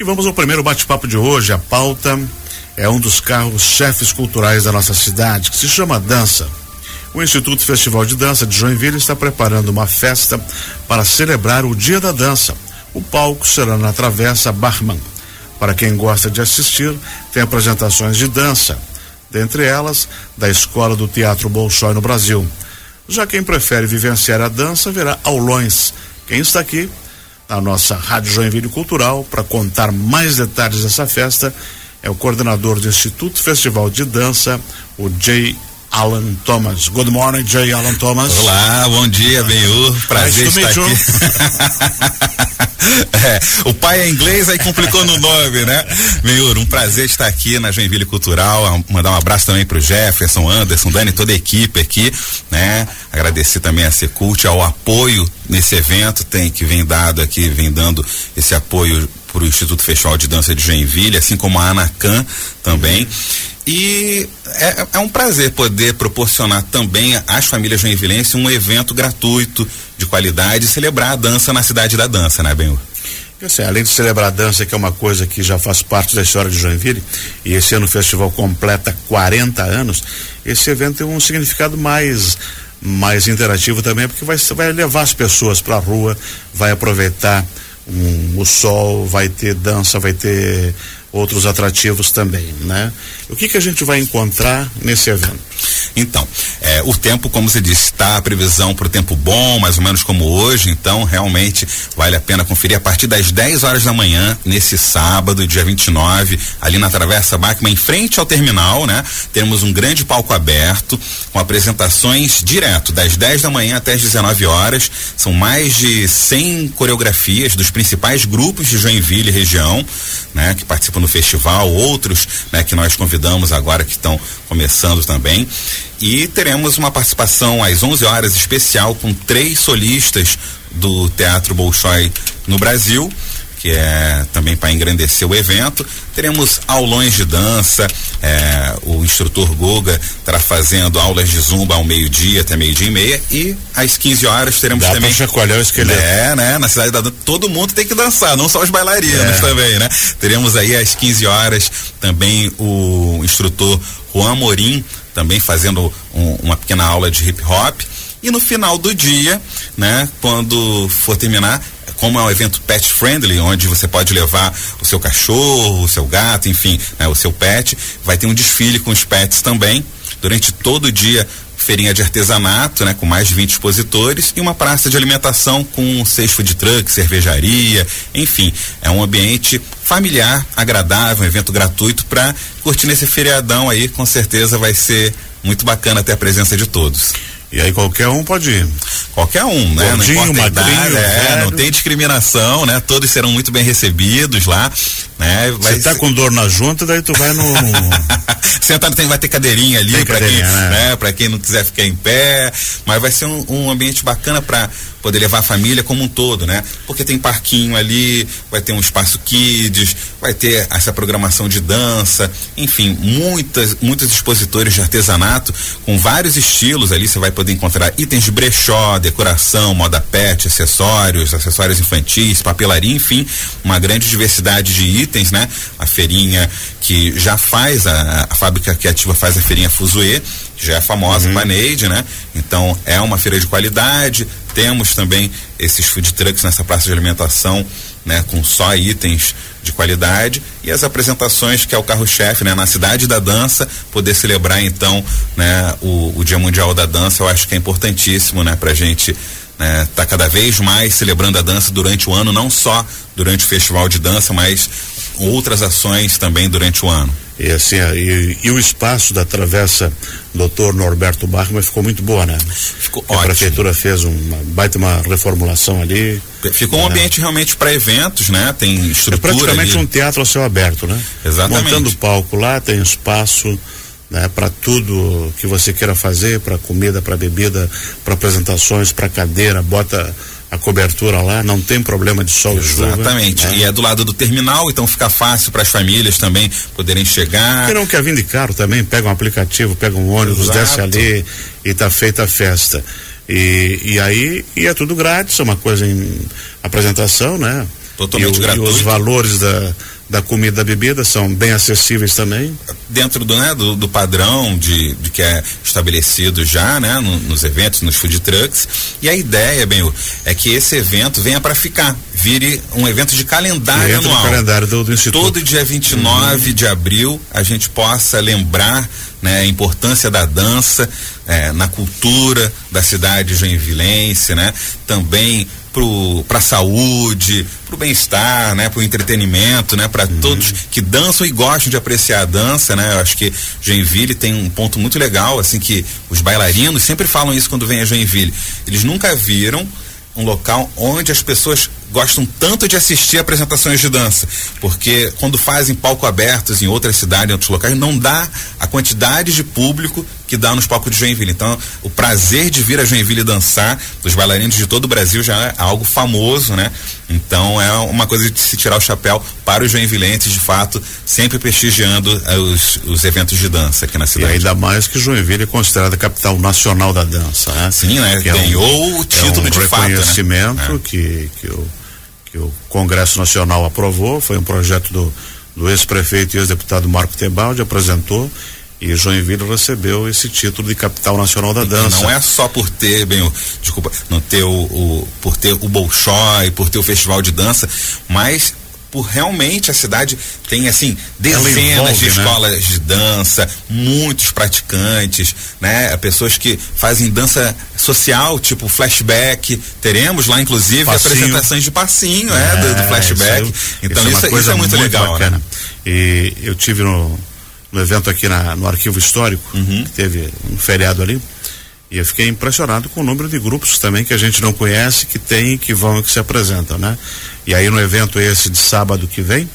E vamos ao primeiro bate-papo de hoje. A pauta é um dos carros-chefes culturais da nossa cidade, que se chama Dança. O Instituto Festival de Dança de Joinville está preparando uma festa para celebrar o Dia da Dança. O palco será na Travessa Barman. Para quem gosta de assistir, tem apresentações de dança, dentre elas da Escola do Teatro Bolshoi no Brasil. Já quem prefere vivenciar a dança verá aulões. Quem está aqui na nossa Rádio Joinville Cultural para contar mais detalhes dessa festa. É o coordenador do Instituto Festival de Dança, o Jay Alan Thomas. Good morning, Jay Alan Thomas. Olá, bom dia, Benhur. Prazer nice estar aqui. é, o pai é inglês, aí complicou no nome, né? Benhur, um prazer estar aqui na Joinville Cultural. Mandar um abraço também pro Jefferson, Anderson, Dani, toda a equipe aqui, né? Agradecer também a Secult ao apoio nesse evento, tem que vem dado aqui, vem dando esse apoio para o Instituto Festival de Dança de Joinville, assim como a Anacan também. E é, é, um prazer poder proporcionar também às famílias joinvilenses um evento gratuito, de qualidade, e celebrar a dança na cidade da dança, né, Benhur? Assim, além de celebrar a dança, que é uma coisa que já faz parte da história de Joinville, e esse ano o festival completa 40 anos, esse evento tem um significado mais mais interativo também, porque vai, vai levar as pessoas para a rua, vai aproveitar um, o sol, vai ter dança, vai ter outros atrativos também, né? O que que a gente vai encontrar nesse evento? Então, é, o tempo, como você disse, está a previsão para o tempo bom, mais ou menos como hoje, então realmente vale a pena conferir a partir das 10 horas da manhã, nesse sábado, dia 29, ali na Travessa Bachmann, em frente ao terminal, né? Temos um grande palco aberto, com apresentações direto, das 10 da manhã até as 19 horas. São mais de 100 coreografias dos principais grupos de Joinville e região, né? Que participam do festival, outros, né? Que nós convidamos agora que estão começando também. E teremos uma participação às 11 horas especial com três solistas do Teatro Bolshoi no Brasil que é também para engrandecer o evento. Teremos aulões de dança, é, o instrutor Goga estará fazendo aulas de zumba ao meio-dia até meio-dia e meia e às 15 horas teremos Dá também. chacoalhar o esqueleto. É, né? Na cidade da dança, todo mundo tem que dançar, não só os bailarinos é. também, né? Teremos aí às 15 horas também o instrutor Juan Morim também fazendo um, uma pequena aula de hip hop. E no final do dia, né, quando for terminar, como é um evento pet friendly, onde você pode levar o seu cachorro, o seu gato, enfim, né, o seu pet, vai ter um desfile com os pets também. Durante todo o dia, feirinha de artesanato, né, com mais de 20 expositores e uma praça de alimentação com seis food trucks, cervejaria, enfim, é um ambiente familiar, agradável, um evento gratuito para curtir nesse feriadão aí, com certeza vai ser muito bacana ter a presença de todos. E aí qualquer um pode ir. Qualquer um, né? Gordinho, não importa magrinho, idade, é, não tem discriminação, né? Todos serão muito bem recebidos lá, né? Vai Você tá ser- com dor na junta, daí tu vai no. Sentado tem, vai ter cadeirinha ali para quem, né? né? Para quem não quiser ficar em pé, mas vai ser um, um ambiente bacana para poder levar a família como um todo, né? Porque tem parquinho ali, vai ter um espaço kids, vai ter essa programação de dança, enfim, muitas muitos expositores de artesanato com vários estilos ali, você vai poder encontrar itens de brechó, decoração, moda pet, acessórios, acessórios infantis, papelaria, enfim, uma grande diversidade de itens, né? A feirinha que já faz a, a fábrica criativa faz a feirinha Fuzue, que já é famosa, Paneide, né? Então é uma feira de qualidade. Temos também esses food trucks nessa praça de alimentação, né? Com só itens de qualidade e as apresentações que é o carro-chefe, né? Na cidade da dança, poder celebrar então, né? O, o Dia Mundial da Dança, eu acho que é importantíssimo, né? Pra gente né, tá cada vez mais celebrando a dança durante o ano, não só durante o festival de dança, mas outras ações também durante o ano. E assim, e, e o espaço da travessa Dr. Norberto Bachmann ficou muito boa, né? Ficou A ótimo. prefeitura fez uma baita uma reformulação ali. Ficou um ambiente realmente para eventos, né? Tem É estrutura praticamente ali. um teatro a céu aberto, né? Exatamente. Montando o palco lá, tem espaço né, para tudo que você queira fazer, para comida, para bebida, para apresentações, para cadeira, bota a cobertura lá, não tem problema de sol e chuva. Exatamente. né? E é do lado do terminal, então fica fácil para as famílias também poderem chegar. Quem não quer vir de carro também, pega um aplicativo, pega um ônibus, Exato. desce ali e tá feita a festa. E, e aí, e é tudo grátis, é uma coisa em apresentação, né? Totalmente e. E os valores da, da comida e da bebida são bem acessíveis também. Dentro do, né, do, do padrão de, de, que é estabelecido já, né, no, nos eventos, nos food trucks. E a ideia, bem, é que esse evento venha para ficar, vire um evento de calendário anual. calendário do, do Instituto. Todo dia 29 uhum. de abril a gente possa lembrar né, a importância da dança é, na cultura da cidade joinvilense, né? Também para a saúde, para o bem-estar, né, para o entretenimento, né, para uhum. todos que dançam e gostam de apreciar a dança, né. Eu acho que Joinville tem um ponto muito legal, assim que os bailarinos sempre falam isso quando vem a Joinville. Eles nunca viram um local onde as pessoas gostam tanto de assistir apresentações de dança, porque quando fazem palco abertos em outras cidades, em outros locais, não dá a quantidade de público que dá nos palcos de Joinville. Então, o prazer de vir a Joinville dançar, dos bailarinos de todo o Brasil já é algo famoso, né? Então, é uma coisa de se tirar o chapéu para os joinvilenses, de fato, sempre prestigiando uh, os, os eventos de dança aqui na cidade. E ainda mais que Joinville é considerada a capital nacional da dança, né? Sim, né? Que Ganhou é um, o título é um de reconhecimento fato, né? que, que o que o Congresso Nacional aprovou, foi um projeto do, do ex-prefeito e ex-deputado Marco Tebaldi, apresentou e Joinville recebeu esse título de capital nacional da dança. Não é só por ter, bem, o, desculpa, não ter o, o, por ter o Bolshoi, por ter o festival de dança, mas por realmente a cidade tem assim dezenas envolve, de né? escolas né? de dança, muitos praticantes, né? Pessoas que fazem dança social, tipo flashback. Teremos lá inclusive passinho. apresentações de passinho, é, é do, do, flashback. Isso, então isso, isso, é, isso é muito, muito legal, né? bacana. Né? E eu tive no, no evento aqui na, no arquivo histórico, uhum. que teve um feriado ali. E eu fiquei impressionado com o número de grupos também que a gente não conhece, que tem, que vão e que se apresentam, né? E aí no evento esse de sábado que vem,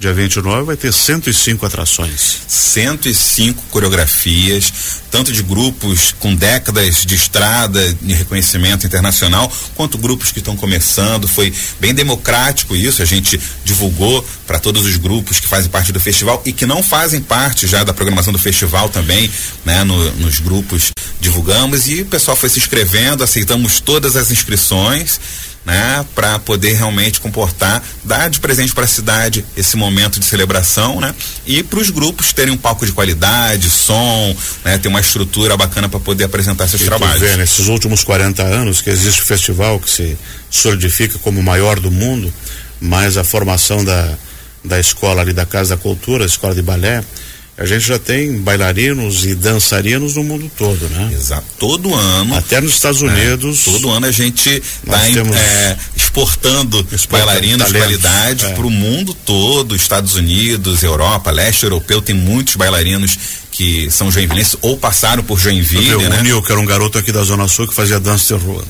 dia 29, vai ter 105 atrações. 105 coreografias, tanto de grupos com décadas de estrada de reconhecimento internacional, quanto grupos que estão começando. Foi bem democrático isso, a gente divulgou para todos os grupos que fazem parte do festival e que não fazem parte já da programação do festival também, né, no, nos grupos divulgamos e o pessoal foi se inscrevendo, aceitamos todas as inscrições né, para poder realmente comportar, dar de presente para a cidade esse momento de celebração, né, e para os grupos terem um palco de qualidade, som, né, ter uma estrutura bacana para poder apresentar seus e trabalhos. Vê, nesses últimos 40 anos que existe o festival que se solidifica como o maior do mundo, mais a formação da da escola ali da Casa da Cultura, a escola de balé, a gente já tem bailarinos e dançarinos no mundo todo, né? Exato. Todo ano. Até nos Estados Unidos. É, todo ano a gente está é, exportando, exportando bailarinos de qualidade é. para o mundo todo, Estados Unidos, Europa, leste europeu, tem muitos bailarinos que são joinvilenses ou passaram por Joinville, né? O Nil, que era um garoto aqui da Zona Sul que fazia dança de rua.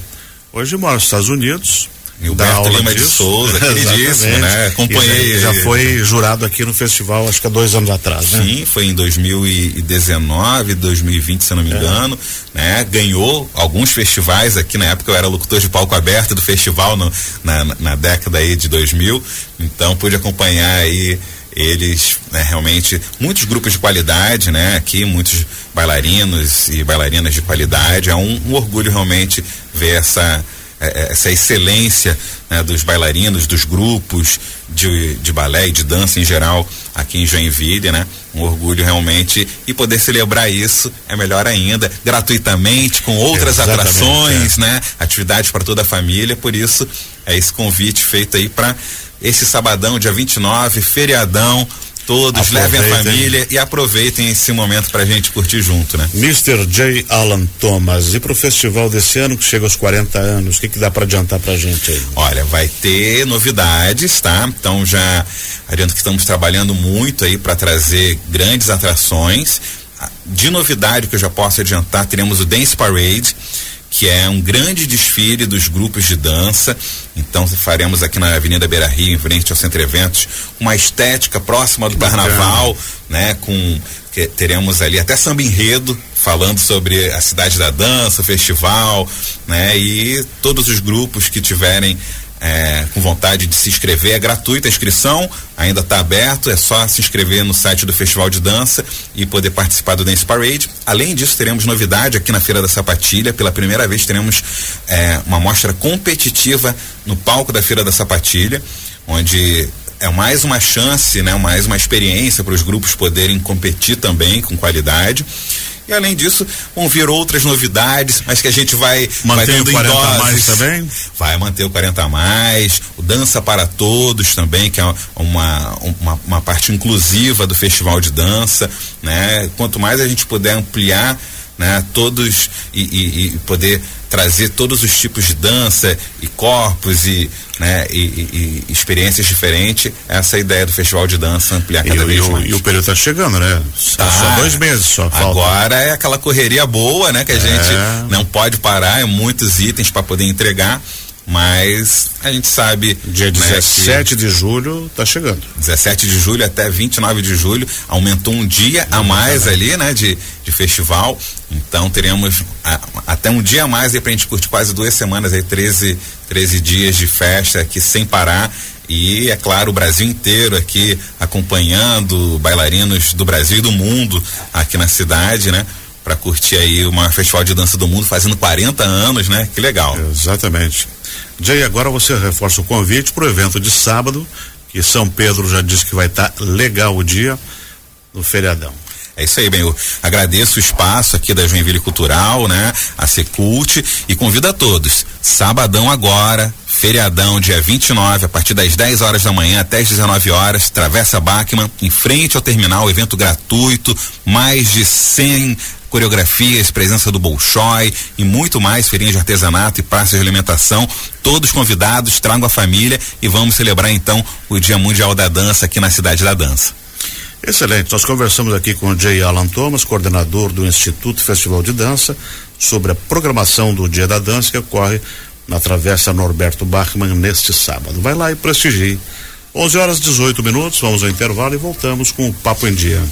Hoje mora nos Estados Unidos, Gilberto Lima disso. de Souza, queridíssimo, né? Acompanhei. Já, já, foi jurado aqui no festival, acho que há dois anos atrás, né? Sim, foi em 2019, 2020, se não me é. engano, né? Ganhou alguns festivais aqui, na época eu era locutor de palco aberto do festival no, na, na década aí de 2000, então pude acompanhar aí eles né, realmente muitos grupos de qualidade né aqui muitos bailarinos e bailarinas de qualidade é um, um orgulho realmente ver essa essa excelência né, dos bailarinos, dos grupos de, de balé e de dança em geral aqui em Joinville, né? Um orgulho realmente e poder celebrar isso é melhor ainda, gratuitamente, com outras Exatamente, atrações, é. né? Atividades para toda a família, por isso é esse convite feito aí para esse sabadão, dia 29, feriadão, todos, aproveitem. levem a família e aproveitem esse momento pra gente curtir junto, né? Mr. J. Alan Thomas, e pro festival desse ano que chega aos 40 anos, o que que dá para adiantar pra gente aí? Olha, vai ter novidades, tá? Então já adianto que estamos trabalhando muito aí para trazer grandes atrações. De novidade que eu já posso adiantar, teremos o Dance Parade, que é um grande desfile dos grupos de dança. Então faremos aqui na Avenida Beira Rio, em frente ao Centro Eventos, uma estética próxima do que Carnaval, bacana. né? Com teremos ali até samba enredo falando sobre a cidade da dança, o festival, né? E todos os grupos que tiverem é, com vontade de se inscrever, é gratuita a inscrição, ainda está aberto, é só se inscrever no site do Festival de Dança e poder participar do Dance Parade. Além disso, teremos novidade aqui na Feira da Sapatilha. Pela primeira vez teremos é, uma mostra competitiva no palco da Feira da Sapatilha onde é mais uma chance, né, mais uma experiência para os grupos poderem competir também com qualidade. E além disso, vão vir outras novidades, mas que a gente vai manter vai o 40 a mais também. Vai manter o 40 a mais, o Dança para Todos também, que é uma, uma, uma parte inclusiva do festival de dança, né? Quanto mais a gente puder ampliar né? Todos e, e, e, poder trazer todos os tipos de dança e corpos e, né? e, e experiências diferentes. Essa é a ideia do festival de dança ampliar cada vez mais. E o período está chegando, né? Tá. Só dois meses só. Falta. Agora é aquela correria boa, né? Que a é. gente não pode parar, é muitos itens para poder entregar. Mas a gente sabe. Dia 17 né, de julho está chegando. 17 de julho até 29 de julho. Aumentou um dia a mais ali, né? De, de festival. Então teremos a, até um dia a mais aí pra gente curtir quase duas semanas aí, 13, 13 dias de festa aqui sem parar. E é claro, o Brasil inteiro aqui acompanhando bailarinos do Brasil e do mundo aqui na cidade, né? Para curtir aí o maior festival de dança do mundo, fazendo 40 anos, né? Que legal. Exatamente. Jay, agora você reforça o convite para o evento de sábado, que São Pedro já disse que vai estar tá legal o dia no feriadão. É isso aí, bem, eu agradeço o espaço aqui da Joinville Cultural, né? A Secult e convido a todos. Sabadão agora, feriadão, dia 29, a partir das 10 horas da manhã até as 19 horas, Travessa Bachmann, em frente ao terminal, evento gratuito, mais de 100 coreografias, presença do Bolshoi e muito mais, feirinha de artesanato e praças de alimentação. Todos convidados, tragam a família e vamos celebrar então o Dia Mundial da Dança aqui na Cidade da Dança. Excelente. Nós conversamos aqui com o J. Alan Thomas, coordenador do Instituto Festival de Dança, sobre a programação do Dia da Dança que ocorre na Travessa Norberto Bachmann neste sábado. Vai lá e prestigie. 11 horas 18 minutos, vamos ao intervalo e voltamos com o Papo em Dia.